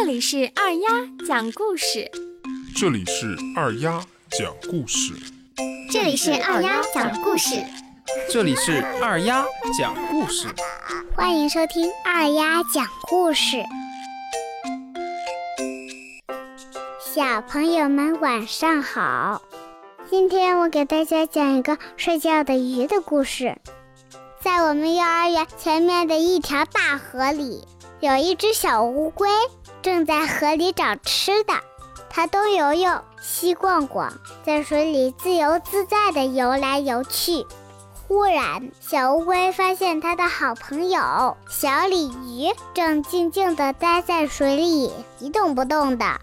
这里是二丫讲故事，这里是二丫讲故事，这里是二丫讲故事，这里是二丫讲故事，欢迎收听二丫讲故事。小朋友们晚上好，今天我给大家讲一个睡觉的鱼的故事。在我们幼儿园前面的一条大河里，有一只小乌龟正在河里找吃的。它东游游，西逛逛，在水里自由自在地游来游去。忽然，小乌龟发现它的好朋友小鲤鱼正静静地待在水里一动不动的。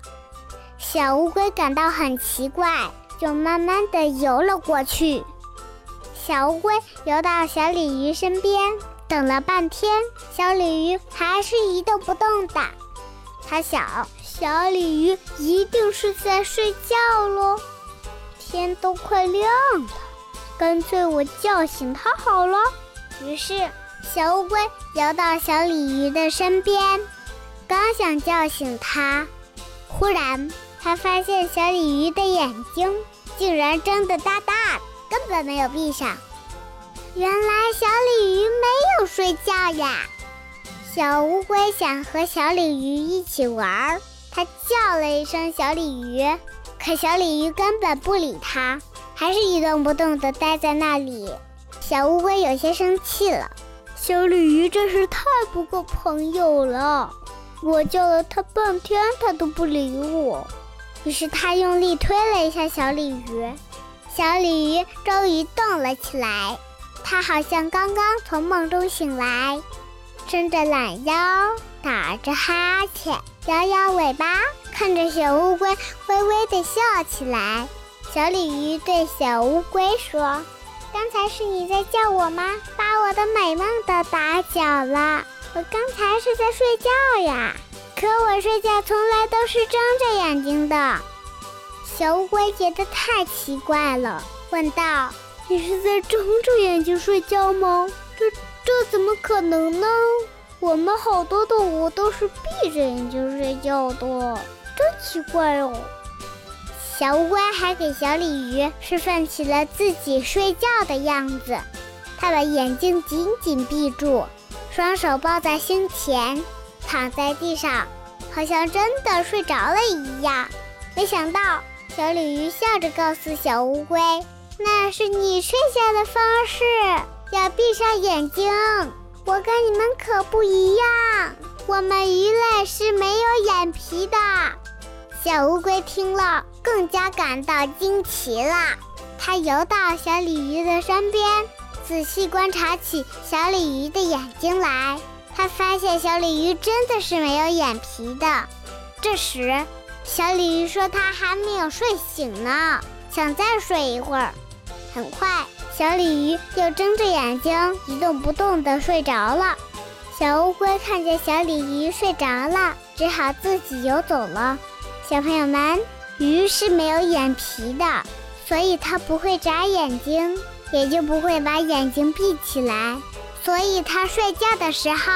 小乌龟感到很奇怪，就慢慢地游了过去。小乌龟游到小鲤鱼身边，等了半天，小鲤鱼还是一动不动的。他想，小鲤鱼一定是在睡觉喽。天都快亮了，干脆我叫醒它好了。于是，小乌龟游到小鲤鱼的身边，刚想叫醒它，忽然它发现小鲤鱼的眼睛竟然睁得大大的。根本没有闭上，原来小鲤鱼睡觉呀！小乌龟想和小鲤鱼一起玩儿，它叫了一声“小鲤鱼”，可小鲤鱼根本不理它，还是一动不动地待在那里。小乌龟有些生气了，小鲤鱼真是太不够朋友了！我叫了它半天，它都不理我。于是它用力推了一下小鲤鱼。小鲤鱼终于动了起来，它好像刚刚从梦中醒来，伸着懒腰，打着哈欠，摇摇尾巴，看着小乌龟微微地笑起来。小鲤鱼对小乌龟说：“刚才是你在叫我吗？把我的美梦都打搅了。我刚才是在睡觉呀，可我睡觉从来都是睁着眼睛的。”小乌龟觉得太奇怪了，问道：“你是在睁着眼睛睡觉吗？这这怎么可能呢？我们好多动物都是闭着眼睛睡觉的，真奇怪哦。”小乌龟还给小鲤鱼示范起了自己睡觉的样子，它把眼睛紧紧闭住，双手抱在胸前，躺在地上，好像真的睡着了一样。没想到。小鲤鱼笑着告诉小乌龟：“那是你睡觉的方式，要闭上眼睛。我跟你们可不一样，我们鱼类是没有眼皮的。”小乌龟听了，更加感到惊奇了。它游到小鲤鱼的身边，仔细观察起小鲤鱼的眼睛来。它发现小鲤鱼真的是没有眼皮的。这时，小鲤鱼说：“它还没有睡醒呢，想再睡一会儿。”很快，小鲤鱼又睁着眼睛一动不动地睡着了。小乌龟看见小鲤鱼睡着了，只好自己游走了。小朋友们，鱼是没有眼皮的，所以它不会眨眼睛，也就不会把眼睛闭起来，所以它睡觉的时候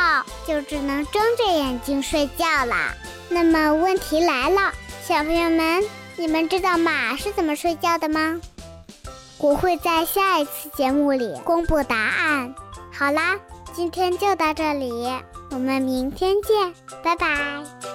就只能睁着眼睛睡觉啦。那么问题来了，小朋友们，你们知道马是怎么睡觉的吗？我会在下一次节目里公布答案。好啦，今天就到这里，我们明天见，拜拜。